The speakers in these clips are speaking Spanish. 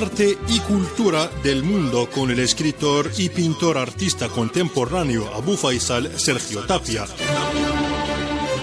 Arte y cultura del mundo con el escritor y pintor artista contemporáneo Abu Faisal Sergio Tapia.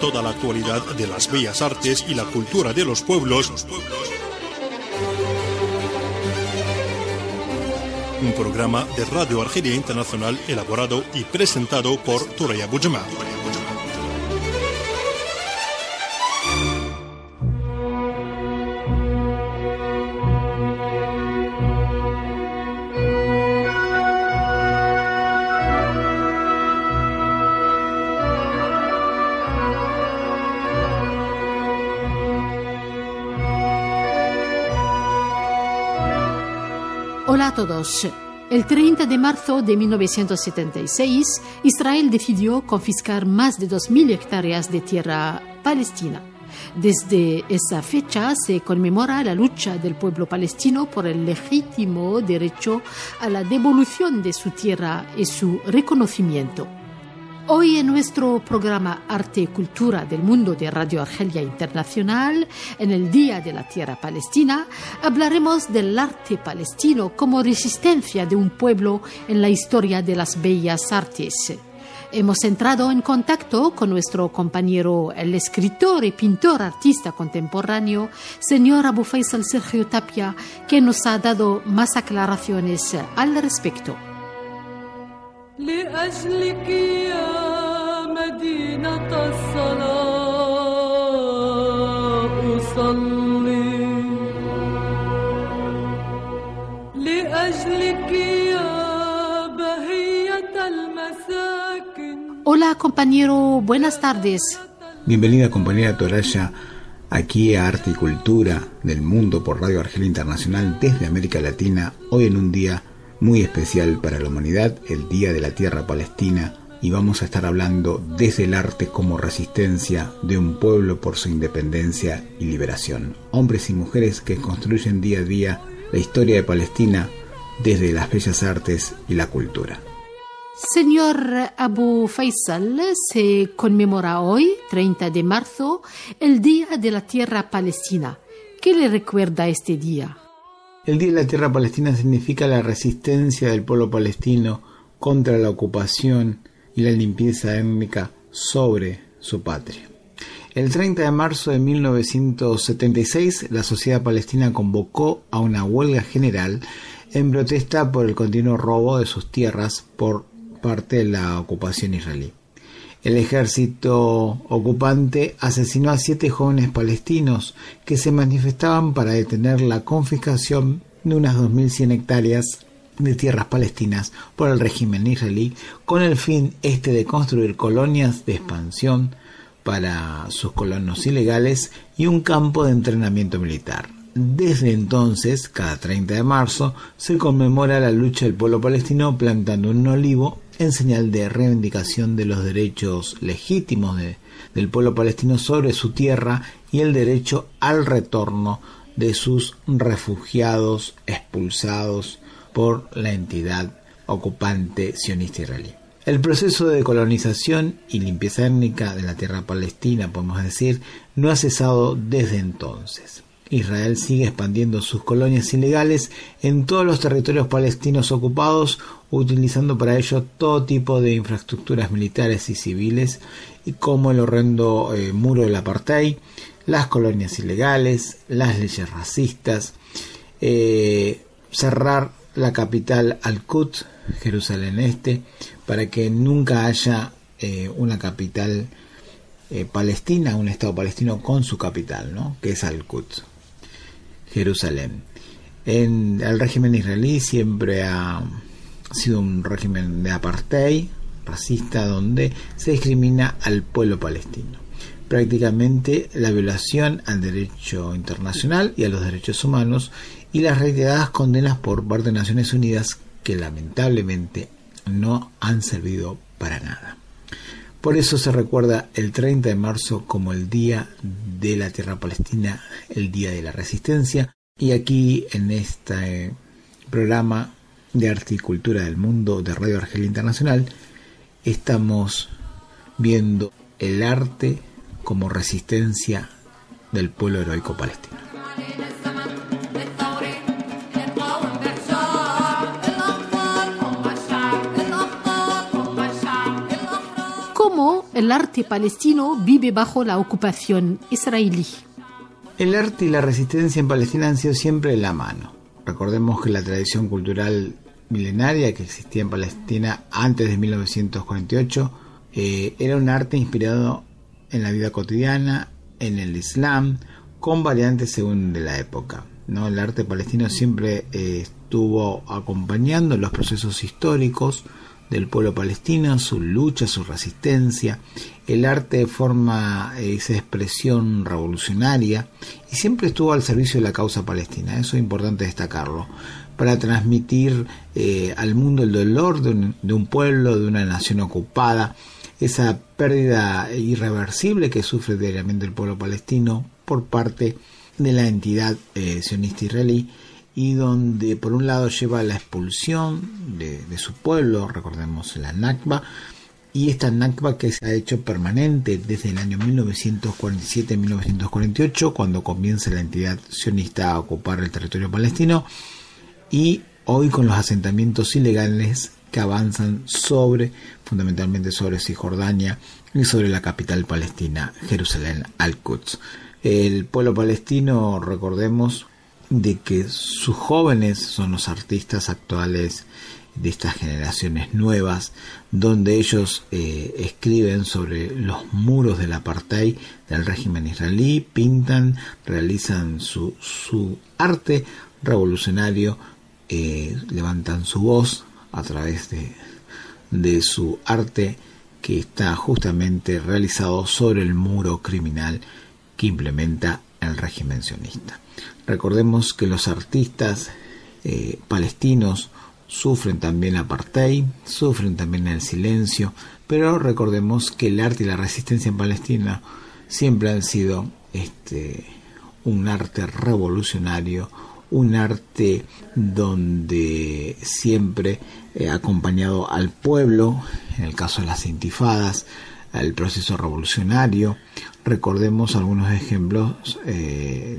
Toda la actualidad de las bellas artes y la cultura de los pueblos. Un programa de Radio Argelia Internacional elaborado y presentado por Turaya Bujama. El 30 de marzo de 1976, Israel decidió confiscar más de 2.000 hectáreas de tierra palestina. Desde esa fecha se conmemora la lucha del pueblo palestino por el legítimo derecho a la devolución de su tierra y su reconocimiento. Hoy en nuestro programa Arte y Cultura del Mundo de Radio Argelia Internacional, en el Día de la Tierra Palestina, hablaremos del arte palestino como resistencia de un pueblo en la historia de las bellas artes. Hemos entrado en contacto con nuestro compañero, el escritor y pintor artista contemporáneo, señor Abu Faisal Sergio Tapia, que nos ha dado más aclaraciones al respecto. لأجلك يا مدينة الصلاة أصلي لأجلك يا بهية المساكن Hola compañero, buenas tardes. Bienvenida compañera Toraya aquí a Arte y Cultura del Mundo por Radio Argelia Internacional desde América Latina, hoy en un día muy especial para la humanidad, el Día de la Tierra Palestina, y vamos a estar hablando desde el arte como resistencia de un pueblo por su independencia y liberación. Hombres y mujeres que construyen día a día la historia de Palestina desde las bellas artes y la cultura. Señor Abu Faisal, se conmemora hoy, 30 de marzo, el Día de la Tierra Palestina. ¿Qué le recuerda este día? El Día de la Tierra Palestina significa la resistencia del pueblo palestino contra la ocupación y la limpieza étnica sobre su patria. El 30 de marzo de 1976, la sociedad palestina convocó a una huelga general en protesta por el continuo robo de sus tierras por parte de la ocupación israelí. El ejército ocupante asesinó a siete jóvenes palestinos que se manifestaban para detener la confiscación de unas 2.100 hectáreas de tierras palestinas por el régimen israelí con el fin este de construir colonias de expansión para sus colonos ilegales y un campo de entrenamiento militar. Desde entonces, cada 30 de marzo, se conmemora la lucha del pueblo palestino plantando un olivo en señal de reivindicación de los derechos legítimos de, del pueblo palestino sobre su tierra y el derecho al retorno de sus refugiados expulsados por la entidad ocupante sionista israelí. El proceso de colonización y limpieza étnica de la tierra palestina, podemos decir, no ha cesado desde entonces. Israel sigue expandiendo sus colonias ilegales en todos los territorios palestinos ocupados, utilizando para ello todo tipo de infraestructuras militares y civiles, como el horrendo eh, muro del apartheid, las colonias ilegales, las leyes racistas, eh, cerrar la capital Al-Quds, Jerusalén Este, para que nunca haya eh, una capital eh, palestina, un Estado palestino con su capital, ¿no? que es Al-Quds, Jerusalén. En el régimen israelí siempre ha sido un régimen de apartheid, racista, donde se discrimina al pueblo palestino. Prácticamente la violación al derecho internacional y a los derechos humanos y las reiteradas condenas por parte de Naciones Unidas que lamentablemente no han servido para nada. Por eso se recuerda el 30 de marzo como el Día de la Tierra Palestina, el Día de la Resistencia. Y aquí en este programa de Arte y Cultura del Mundo de Radio Argelia Internacional estamos viendo el arte como resistencia del pueblo heroico palestino. El arte palestino vive bajo la ocupación israelí. El arte y la resistencia en Palestina han sido siempre de la mano. Recordemos que la tradición cultural milenaria que existía en Palestina antes de 1948 eh, era un arte inspirado en la vida cotidiana, en el Islam, con variantes según de la época. ¿no? El arte palestino siempre eh, estuvo acompañando los procesos históricos del pueblo palestino, su lucha, su resistencia. El arte forma esa expresión revolucionaria y siempre estuvo al servicio de la causa palestina. Eso es importante destacarlo para transmitir eh, al mundo el dolor de un, de un, pueblo, de una nación ocupada, esa pérdida irreversible que sufre diariamente el pueblo palestino por parte de la entidad eh, sionista israelí y donde por un lado lleva la expulsión de, de su pueblo, recordemos la Nakba, y esta Nakba que se ha hecho permanente desde el año 1947-1948, cuando comienza la entidad sionista a ocupar el territorio palestino, y hoy con los asentamientos ilegales que avanzan sobre, fundamentalmente sobre Cisjordania y sobre la capital palestina, Jerusalén al-Quds. El pueblo palestino, recordemos, de que sus jóvenes son los artistas actuales de estas generaciones nuevas, donde ellos eh, escriben sobre los muros del apartheid del régimen israelí, pintan, realizan su, su arte revolucionario, eh, levantan su voz a través de, de su arte que está justamente realizado sobre el muro criminal que implementa el régimen sionista. Recordemos que los artistas eh, palestinos sufren también apartheid, sufren también el silencio, pero recordemos que el arte y la resistencia en Palestina siempre han sido este, un arte revolucionario, un arte donde siempre ha acompañado al pueblo, en el caso de las intifadas, al proceso revolucionario. Recordemos algunos ejemplos eh,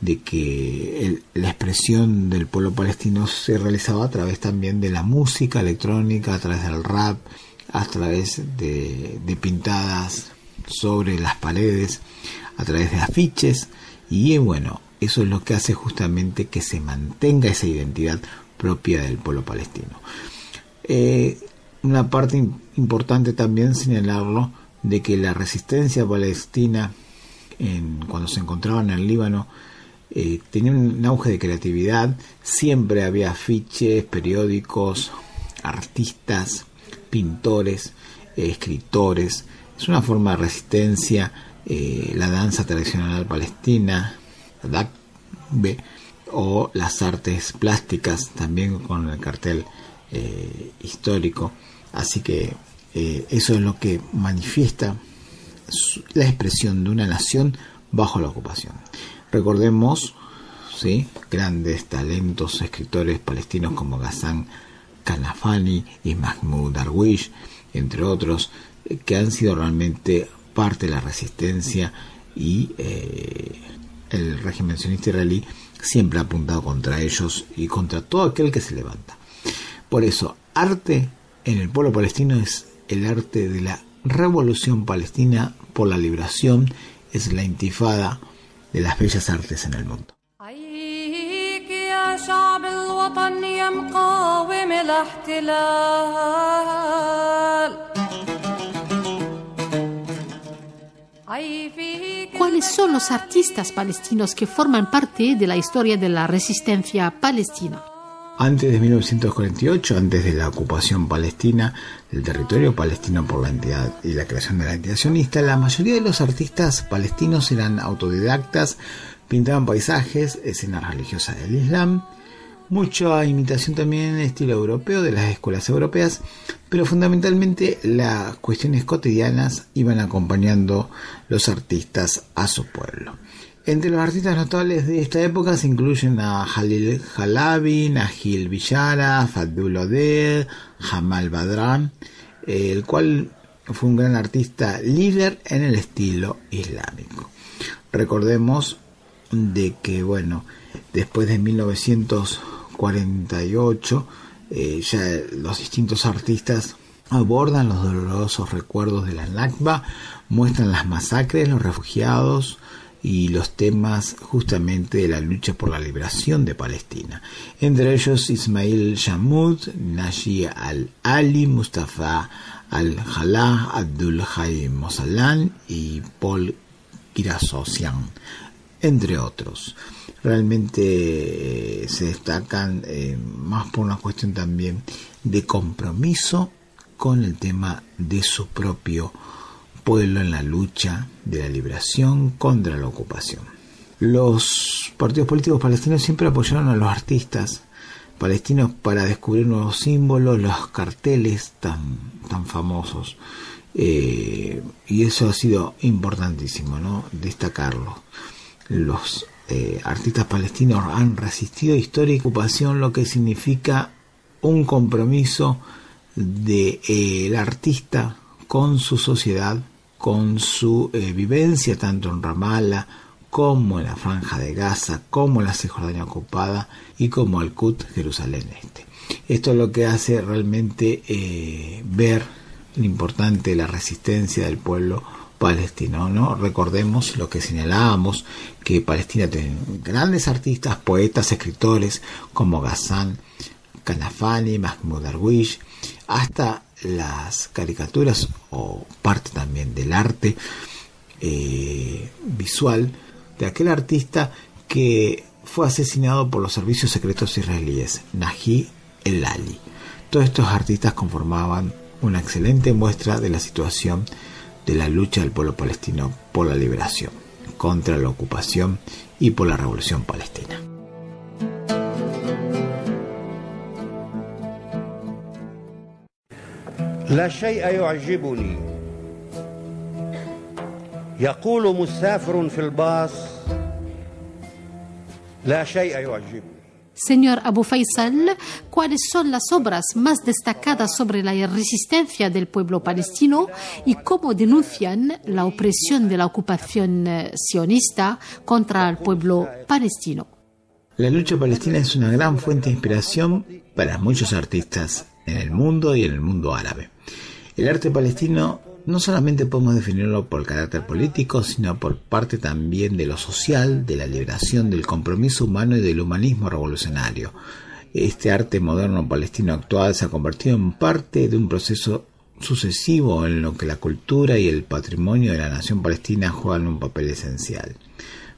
de que el, la expresión del pueblo palestino se realizaba a través también de la música electrónica, a través del rap, a través de, pintadas sobre las paredes, a través de afiches y bueno, eso es lo que hace justamente que se mantenga esa identidad propia del pueblo palestino. Eh, una parte importante también señalarlo de que la resistencia palestina en, cuando se encontraba en el Líbano eh, tenía un auge de creatividad, siempre había afiches, periódicos, artistas, pintores, eh, escritores. Es una forma de resistencia, eh, la danza tradicional palestina, la o las artes plásticas, también con el cartel eh, histórico. Así que eh, eso es lo que manifiesta la expresión de una nación bajo la ocupación. Recordemos, ¿sí? grandes talentos escritores palestinos como Ghassan Kanafani y Mahmoud Darwish, entre otros, eh, que han sido realmente parte de la resistencia y eh, el régimen sionista israelí siempre ha apuntado contra ellos y contra todo aquel que se levanta. Por eso, arte en el pueblo palestino es el arte de la revolución palestina por la liberación, es la intifada de las bellas artes en el mundo. ¿Cuáles son los artistas palestinos que forman parte de la historia de la resistencia palestina? Antes de 1948, antes de la ocupación palestina del territorio palestino por la entidad y la creación de la entidad sionista, la mayoría de los artistas palestinos eran autodidactas, pintaban paisajes, escenas religiosas del Islam, mucha imitación también en estilo europeo de las escuelas europeas, pero fundamentalmente las cuestiones cotidianas iban acompañando los artistas a su pueblo. Entre los artistas notables de esta época se incluyen a Jalil Halabi, Nahil Villara, Fadul Odeh, Jamal Badran, el cual fue un gran artista líder en el estilo islámico. Recordemos de que, bueno, después de 1948, eh, ya los distintos artistas abordan los dolorosos recuerdos de la Nakba, muestran las masacres, los refugiados y los temas justamente de la lucha por la liberación de Palestina. Entre ellos Ismail Shamud, Nashi al-Ali, Mustafa al-Jalah, Abdul Hayy Mosalan y Paul Kirasosian, entre otros. Realmente eh, se destacan eh, más por una cuestión también de compromiso con el tema de su propio pueblo en la lucha de la liberación contra la ocupación. Los partidos políticos palestinos siempre apoyaron a los artistas palestinos para descubrir nuevos símbolos, los carteles tan, tan famosos. Eh, y eso ha sido importantísimo, ¿no? Destacarlo. Los eh, artistas palestinos han resistido historia y ocupación, lo que significa un compromiso del de, artista con su sociedad, con su eh, vivencia tanto en Ramallah como en la Franja de Gaza, como en la Cisjordania ocupada y como al Qut, Jerusalén Este. Esto es lo que hace realmente eh, ver lo importante de la resistencia del pueblo palestino. ¿no? Recordemos lo que señalábamos, que Palestina tiene grandes artistas, poetas, escritores como Ghazan, Kanafani, Mahmoud Darwish, hasta las caricaturas o parte también del arte eh, visual de aquel artista que fue asesinado por los servicios secretos israelíes, Naji el-Ali. Todos estos artistas conformaban una excelente muestra de la situación de la lucha del pueblo palestino por la liberación, contra la ocupación y por la revolución palestina. لا شيء يعجبني يقول مسافر في الباص لا شيء يعجبني Señor Abu Faisal, ¿cuáles son las obras más destacadas sobre la resistencia del pueblo palestino y cómo denuncian la opresión de la ocupación eh, sionista contra el pueblo palestino? La lucha palestina es una gran fuente de inspiración para muchos artistas en el mundo y en el mundo árabe. El arte palestino no solamente podemos definirlo por el carácter político, sino por parte también de lo social, de la liberación, del compromiso humano y del humanismo revolucionario. Este arte moderno palestino actual se ha convertido en parte de un proceso sucesivo en lo que la cultura y el patrimonio de la nación palestina juegan un papel esencial.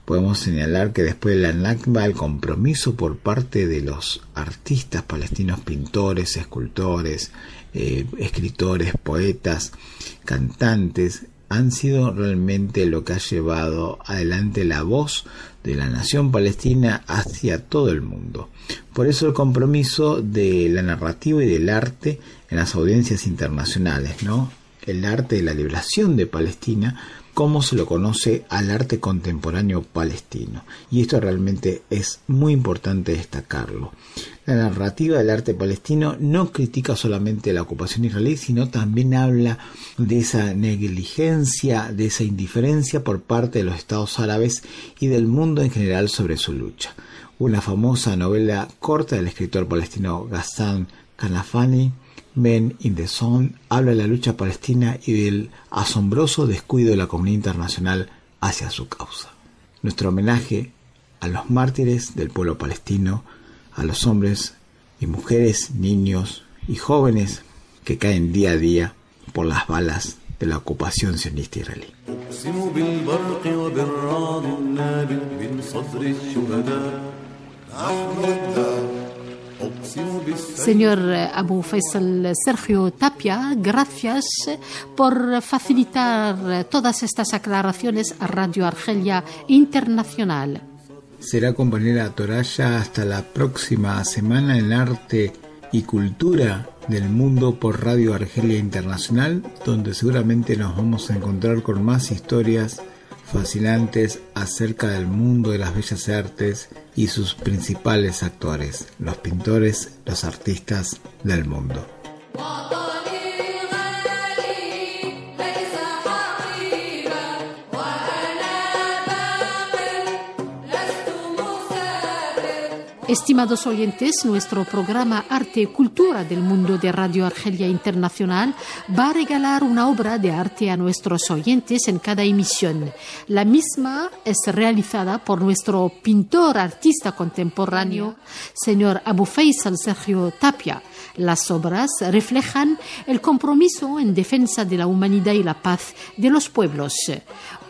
Podemos señalar que después de la Nakba el compromiso por parte de los artistas palestinos, pintores, escultores, eh, escritores, poetas, cantantes, han sido realmente lo que ha llevado adelante la voz de la nación palestina hacia todo el mundo. Por eso el compromiso de la narrativa y del arte en las audiencias internacionales, ¿no? El arte de la liberación de Palestina cómo se lo conoce al arte contemporáneo palestino. Y esto realmente es muy importante destacarlo. La narrativa del arte palestino no critica solamente la ocupación israelí, sino también habla de esa negligencia, de esa indiferencia por parte de los estados árabes y del mundo en general sobre su lucha. Una famosa novela corta del escritor palestino Ghassan Kanafani Men in the Zone habla de la lucha palestina y del asombroso descuido de la comunidad internacional hacia su causa. Nuestro homenaje a los mártires del pueblo palestino, a los hombres y mujeres, niños y jóvenes que caen día a día por las balas de la ocupación sionista israelí. Señor Abu Faisal Sergio Tapia, gracias por facilitar todas estas aclaraciones a Radio Argelia Internacional. Será compañera Toraya hasta la próxima semana en arte y cultura del mundo por Radio Argelia Internacional, donde seguramente nos vamos a encontrar con más historias fascinantes acerca del mundo de las bellas artes y sus principales actores, los pintores, los artistas del mundo. Estimados oyentes, nuestro programa Arte y Cultura del Mundo de Radio Argelia Internacional va a regalar una obra de arte a nuestros oyentes en cada emisión. La misma es realizada por nuestro pintor artista contemporáneo, señor Abu Faisal Sergio Tapia. Las obras reflejan el compromiso en defensa de la humanidad y la paz de los pueblos.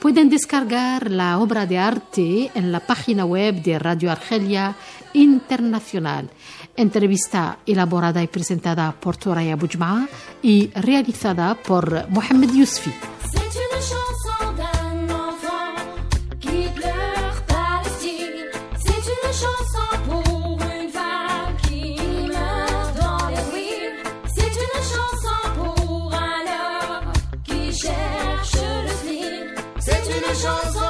Pueden descargar la obra de arte en la página web de Radio Argelia Internacional. Entrevista elaborada y presentada por Toraya Bujma y realizada por Mohamed Yousfi. Chanson